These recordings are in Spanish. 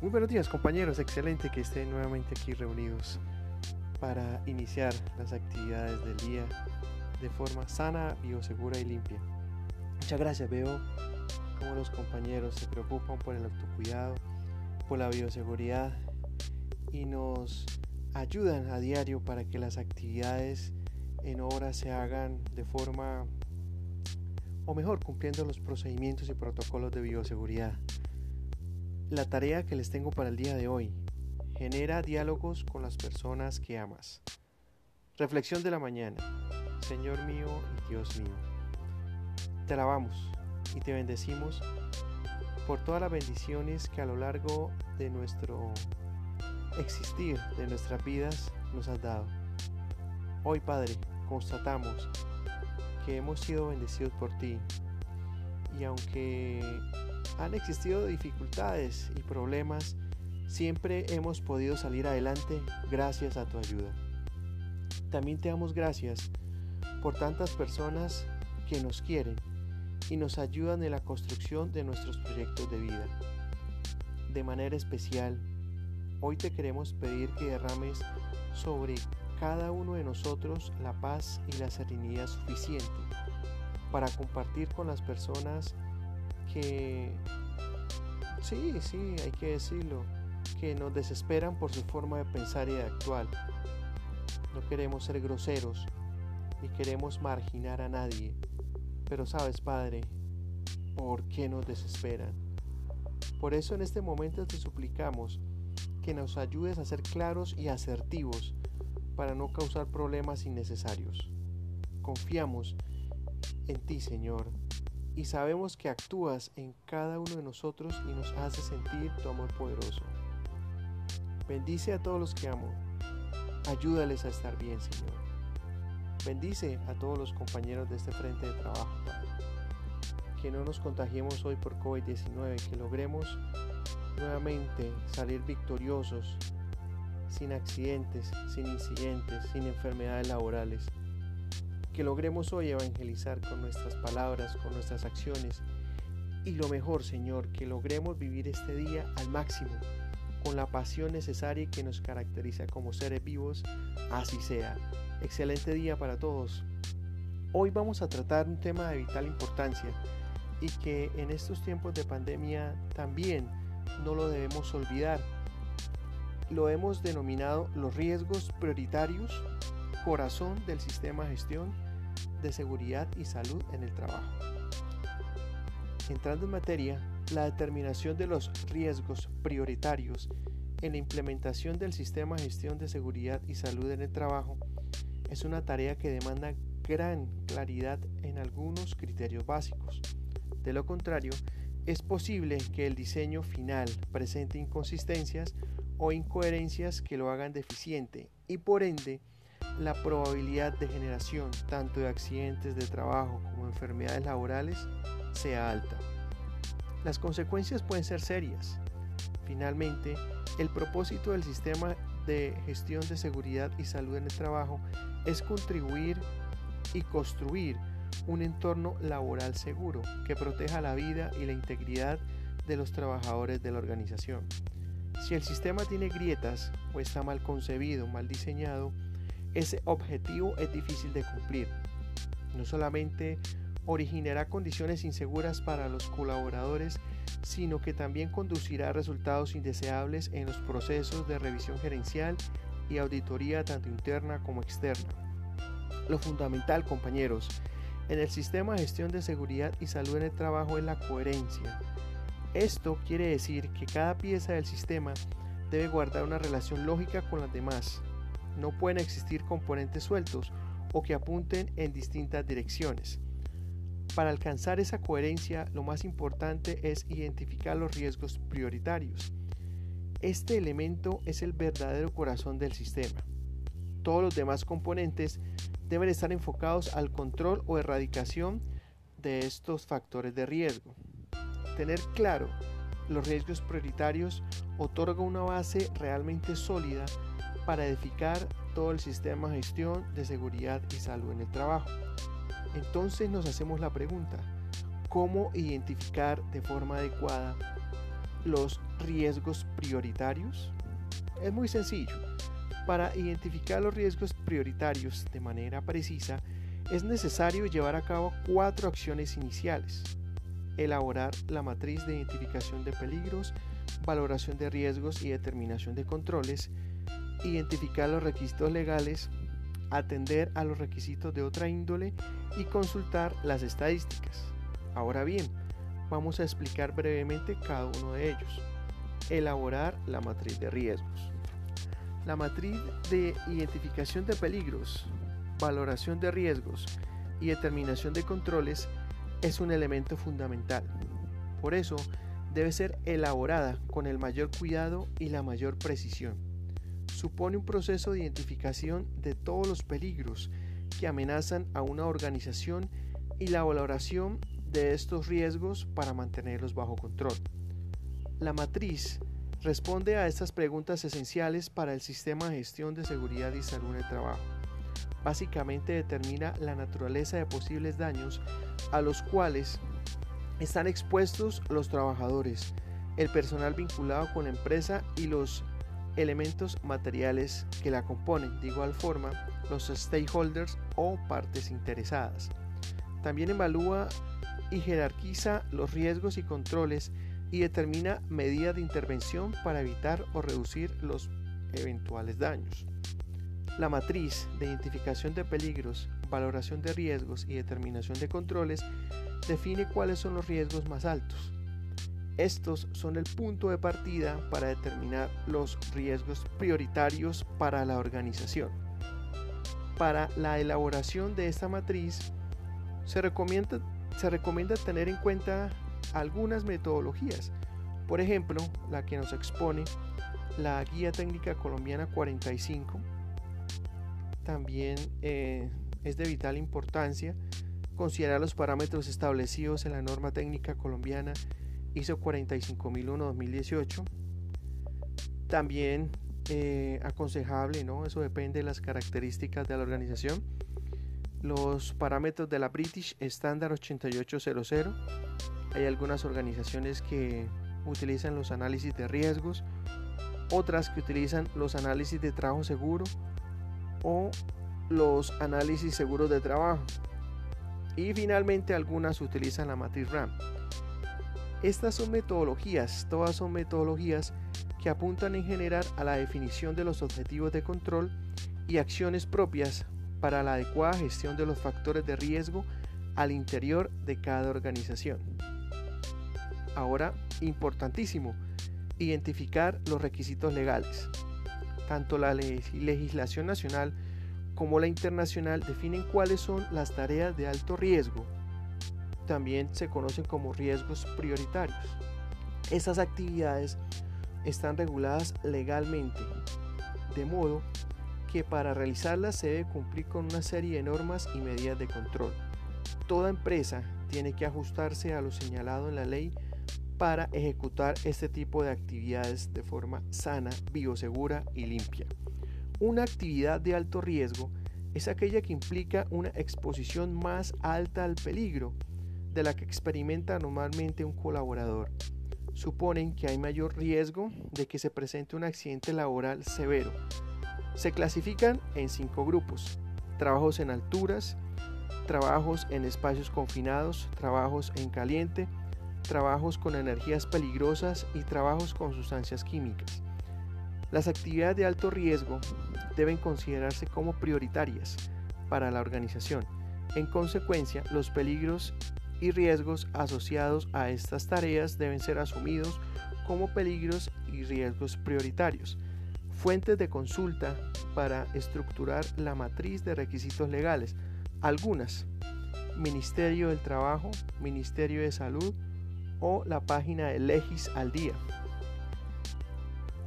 Muy buenos días compañeros, excelente que estén nuevamente aquí reunidos para iniciar las actividades del día de forma sana, biosegura y limpia. Muchas gracias, veo cómo los compañeros se preocupan por el autocuidado, por la bioseguridad y nos ayudan a diario para que las actividades en obra se hagan de forma o mejor cumpliendo los procedimientos y protocolos de bioseguridad. La tarea que les tengo para el día de hoy. Genera diálogos con las personas que amas. Reflexión de la mañana. Señor mío y Dios mío. Te alabamos y te bendecimos por todas las bendiciones que a lo largo de nuestro existir, de nuestras vidas, nos has dado. Hoy, Padre, constatamos que hemos sido bendecidos por ti y aunque han existido dificultades y problemas, siempre hemos podido salir adelante gracias a tu ayuda. También te damos gracias por tantas personas que nos quieren y nos ayudan en la construcción de nuestros proyectos de vida. De manera especial, hoy te queremos pedir que derrames sobre cada uno de nosotros la paz y la serenidad suficiente para compartir con las personas que, sí, sí, hay que decirlo, que nos desesperan por su forma de pensar y de actuar. No queremos ser groseros, ni queremos marginar a nadie. Pero sabes, Padre, ¿por qué nos desesperan? Por eso en este momento te suplicamos que nos ayudes a ser claros y asertivos para no causar problemas innecesarios. Confiamos en ti, Señor, y sabemos que actúas en cada uno de nosotros y nos hace sentir tu amor poderoso. Bendice a todos los que amo. Ayúdales a estar bien, Señor. Bendice a todos los compañeros de este frente de trabajo, Que no nos contagiemos hoy por COVID-19, que logremos nuevamente salir victoriosos, sin accidentes, sin incidentes, sin enfermedades laborales que logremos hoy evangelizar con nuestras palabras, con nuestras acciones. Y lo mejor, Señor, que logremos vivir este día al máximo, con la pasión necesaria que nos caracteriza como seres vivos, así sea. Excelente día para todos. Hoy vamos a tratar un tema de vital importancia y que en estos tiempos de pandemia también no lo debemos olvidar. Lo hemos denominado los riesgos prioritarios, corazón del sistema de gestión de seguridad y salud en el trabajo. Entrando en materia, la determinación de los riesgos prioritarios en la implementación del sistema de gestión de seguridad y salud en el trabajo es una tarea que demanda gran claridad en algunos criterios básicos. De lo contrario, es posible que el diseño final presente inconsistencias o incoherencias que lo hagan deficiente y por ende la probabilidad de generación tanto de accidentes de trabajo como enfermedades laborales sea alta. Las consecuencias pueden ser serias. Finalmente, el propósito del sistema de gestión de seguridad y salud en el trabajo es contribuir y construir un entorno laboral seguro que proteja la vida y la integridad de los trabajadores de la organización. Si el sistema tiene grietas o está mal concebido, mal diseñado, ese objetivo es difícil de cumplir. No solamente originará condiciones inseguras para los colaboradores, sino que también conducirá a resultados indeseables en los procesos de revisión gerencial y auditoría tanto interna como externa. Lo fundamental, compañeros, en el sistema de gestión de seguridad y salud en el trabajo es la coherencia. Esto quiere decir que cada pieza del sistema debe guardar una relación lógica con las demás, no pueden existir componentes sueltos o que apunten en distintas direcciones. Para alcanzar esa coherencia, lo más importante es identificar los riesgos prioritarios. Este elemento es el verdadero corazón del sistema. Todos los demás componentes deben estar enfocados al control o erradicación de estos factores de riesgo. Tener claro los riesgos prioritarios otorga una base realmente sólida para edificar todo el sistema de gestión de seguridad y salud en el trabajo. Entonces nos hacemos la pregunta, ¿cómo identificar de forma adecuada los riesgos prioritarios? Es muy sencillo. Para identificar los riesgos prioritarios de manera precisa, es necesario llevar a cabo cuatro acciones iniciales. Elaborar la matriz de identificación de peligros, valoración de riesgos y determinación de controles, identificar los requisitos legales, atender a los requisitos de otra índole y consultar las estadísticas. Ahora bien, vamos a explicar brevemente cada uno de ellos. Elaborar la matriz de riesgos. La matriz de identificación de peligros, valoración de riesgos y determinación de controles es un elemento fundamental. Por eso, debe ser elaborada con el mayor cuidado y la mayor precisión. Supone un proceso de identificación de todos los peligros que amenazan a una organización y la valoración de estos riesgos para mantenerlos bajo control. La matriz responde a estas preguntas esenciales para el sistema de gestión de seguridad y salud en el trabajo. Básicamente determina la naturaleza de posibles daños a los cuales están expuestos los trabajadores, el personal vinculado con la empresa y los elementos materiales que la componen, de igual forma los stakeholders o partes interesadas. También evalúa y jerarquiza los riesgos y controles y determina medidas de intervención para evitar o reducir los eventuales daños. La matriz de identificación de peligros, valoración de riesgos y determinación de controles define cuáles son los riesgos más altos. Estos son el punto de partida para determinar los riesgos prioritarios para la organización. Para la elaboración de esta matriz se recomienda, tener en cuenta algunas metodologías. Por ejemplo, la que nos expone la Guía Técnica Colombiana 45. También eh, es de vital importancia considerar los parámetros establecidos en la norma técnica colombiana ISO 45001-2018. También eh, aconsejable, ¿no? Eso depende de las características de la organización. Los parámetros de la British Standard 8800. Hay algunas organizaciones que utilizan los análisis de riesgos, otras que utilizan los análisis de trabajo seguro o los análisis seguros de trabajo. Y finalmente algunas utilizan la matriz RAM. Estas son metodologías, todas son metodologías que apuntan en general a la definición de los objetivos de control y acciones propias para la adecuada gestión de los factores de riesgo al interior de cada organización. Ahora, importantísimo, identificar los requisitos legales. Tanto la legislación nacional como la internacional definen cuáles son las tareas de alto riesgo. También se conocen como riesgos prioritarios. Esas actividades están reguladas legalmente, de modo que para realizarlas se debe cumplir con una serie de normas y medidas de control. Toda empresa tiene que ajustarse a lo señalado en la ley para ejecutar este tipo de actividades de forma sana, biosegura y limpia. Una actividad de alto riesgo es aquella que implica una exposición más alta al peligro de la que experimenta normalmente un colaborador. Suponen que hay mayor riesgo de que se presente un accidente laboral severo. Se clasifican en cinco grupos. Trabajos en alturas, trabajos en espacios confinados, trabajos en caliente, trabajos con energías peligrosas y trabajos con sustancias químicas. Las actividades de alto riesgo deben considerarse como prioritarias para la organización. En consecuencia, los peligros y riesgos asociados a estas tareas deben ser asumidos como peligros y riesgos prioritarios. Fuentes de consulta para estructurar la matriz de requisitos legales. Algunas. Ministerio del Trabajo, Ministerio de Salud o la página de Legis al Día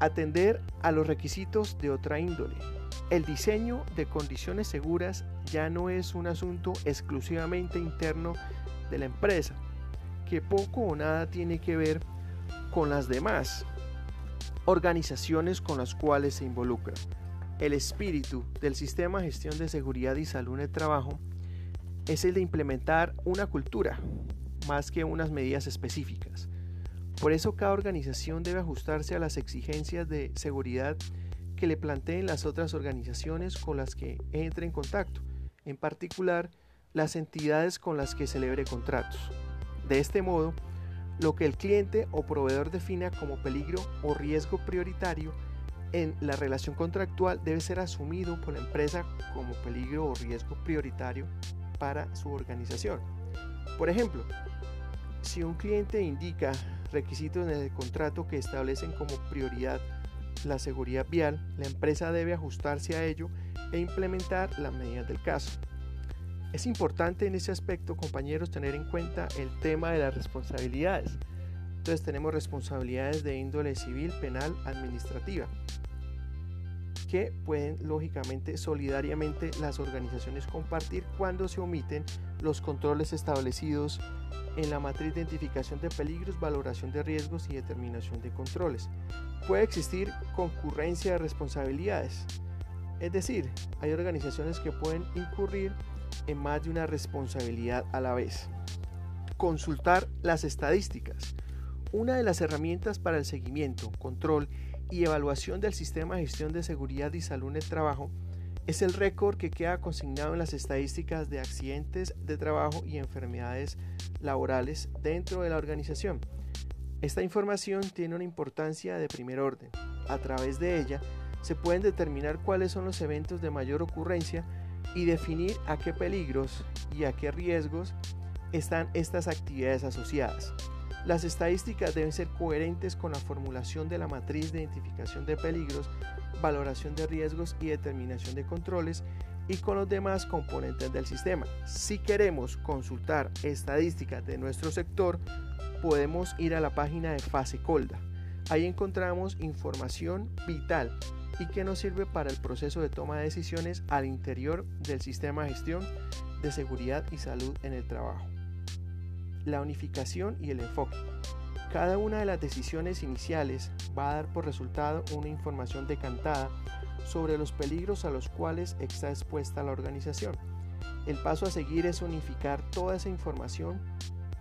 atender a los requisitos de otra índole. El diseño de condiciones seguras ya no es un asunto exclusivamente interno de la empresa, que poco o nada tiene que ver con las demás organizaciones con las cuales se involucra. El espíritu del sistema de gestión de seguridad y salud en el trabajo es el de implementar una cultura más que unas medidas específicas. Por eso cada organización debe ajustarse a las exigencias de seguridad que le planteen las otras organizaciones con las que entre en contacto, en particular las entidades con las que celebre contratos. De este modo, lo que el cliente o proveedor defina como peligro o riesgo prioritario en la relación contractual debe ser asumido por la empresa como peligro o riesgo prioritario para su organización. Por ejemplo, si un cliente indica requisitos en el contrato que establecen como prioridad la seguridad vial, la empresa debe ajustarse a ello e implementar las medidas del caso. Es importante en ese aspecto, compañeros, tener en cuenta el tema de las responsabilidades. Entonces tenemos responsabilidades de índole civil, penal, administrativa, que pueden lógicamente solidariamente las organizaciones compartir cuando se omiten los controles establecidos en la matriz de identificación de peligros, valoración de riesgos y determinación de controles. Puede existir concurrencia de responsabilidades, es decir, hay organizaciones que pueden incurrir en más de una responsabilidad a la vez. Consultar las estadísticas. Una de las herramientas para el seguimiento, control y evaluación del sistema de gestión de seguridad y salud en el trabajo es el récord que queda consignado en las estadísticas de accidentes de trabajo y enfermedades laborales dentro de la organización. Esta información tiene una importancia de primer orden. A través de ella se pueden determinar cuáles son los eventos de mayor ocurrencia y definir a qué peligros y a qué riesgos están estas actividades asociadas. Las estadísticas deben ser coherentes con la formulación de la matriz de identificación de peligros valoración de riesgos y determinación de controles y con los demás componentes del sistema. Si queremos consultar estadísticas de nuestro sector, podemos ir a la página de Fase Colda. Ahí encontramos información vital y que nos sirve para el proceso de toma de decisiones al interior del sistema de gestión de seguridad y salud en el trabajo. La unificación y el enfoque. Cada una de las decisiones iniciales va a dar por resultado una información decantada sobre los peligros a los cuales está expuesta la organización. El paso a seguir es unificar toda esa información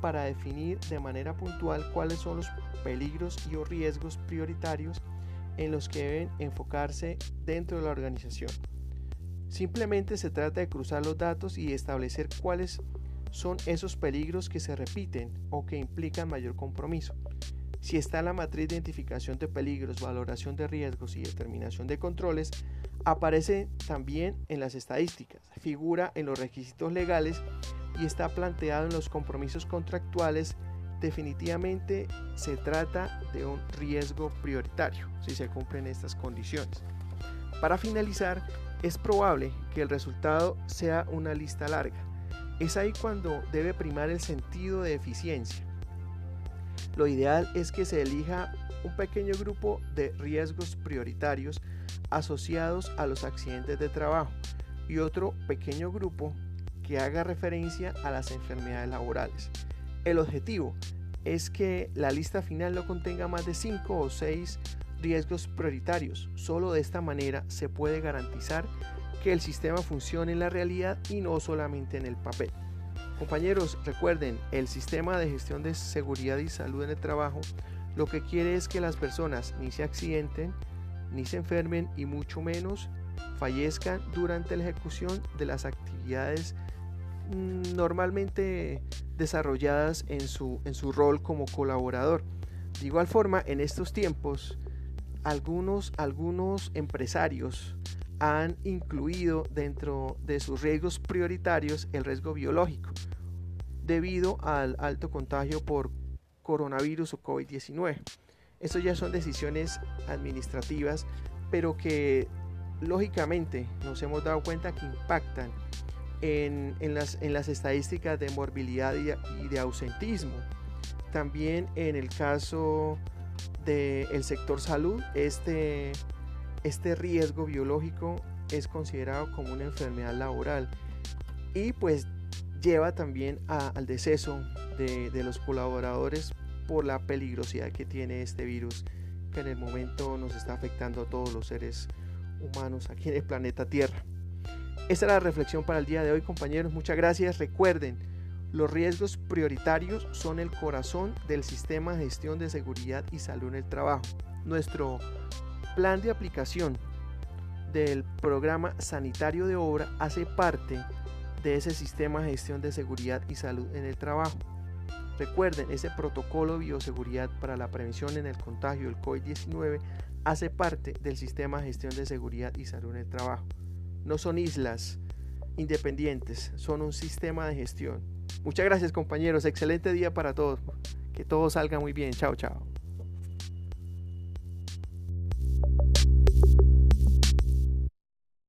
para definir de manera puntual cuáles son los peligros y o riesgos prioritarios en los que deben enfocarse dentro de la organización. Simplemente se trata de cruzar los datos y establecer cuáles son esos peligros que se repiten o que implican mayor compromiso. Si está la matriz de identificación de peligros, valoración de riesgos y determinación de controles, aparece también en las estadísticas, figura en los requisitos legales y está planteado en los compromisos contractuales. Definitivamente se trata de un riesgo prioritario si se cumplen estas condiciones. Para finalizar, es probable que el resultado sea una lista larga es ahí cuando debe primar el sentido de eficiencia. Lo ideal es que se elija un pequeño grupo de riesgos prioritarios asociados a los accidentes de trabajo y otro pequeño grupo que haga referencia a las enfermedades laborales. El objetivo es que la lista final no contenga más de 5 o 6 riesgos prioritarios. Solo de esta manera se puede garantizar que el sistema funcione en la realidad y no solamente en el papel. Compañeros, recuerden, el sistema de gestión de seguridad y salud en el trabajo lo que quiere es que las personas ni se accidenten, ni se enfermen y mucho menos fallezcan durante la ejecución de las actividades mm, normalmente desarrolladas en su, en su rol como colaborador. De igual forma, en estos tiempos, algunos, algunos empresarios han incluido dentro de sus riesgos prioritarios el riesgo biológico debido al alto contagio por coronavirus o COVID-19. Estas ya son decisiones administrativas, pero que lógicamente nos hemos dado cuenta que impactan en, las, en las, estadísticas de morbilidad y, de ausentismo. También en el caso del sector salud, este este riesgo biológico es considerado como una enfermedad laboral y pues lleva también al deceso de, de los colaboradores por la peligrosidad que tiene este virus que en el momento nos está afectando a todos los seres humanos aquí en el planeta Tierra. Esta es la reflexión para el día de hoy compañeros, muchas gracias. Recuerden, Los riesgos prioritarios son el corazón del sistema de gestión de seguridad y salud en el trabajo. Nuestro plan de aplicación del programa sanitario de obra hace parte de ese sistema de gestión de seguridad y salud en el trabajo. Recuerden, ese protocolo de bioseguridad para la prevención en el contagio del COVID-19 hace parte del sistema de gestión de seguridad y salud en el trabajo. No son islas independientes, son un sistema de gestión. Muchas gracias compañeros, excelente día para todos. Que todo salga muy bien. Chao, chao.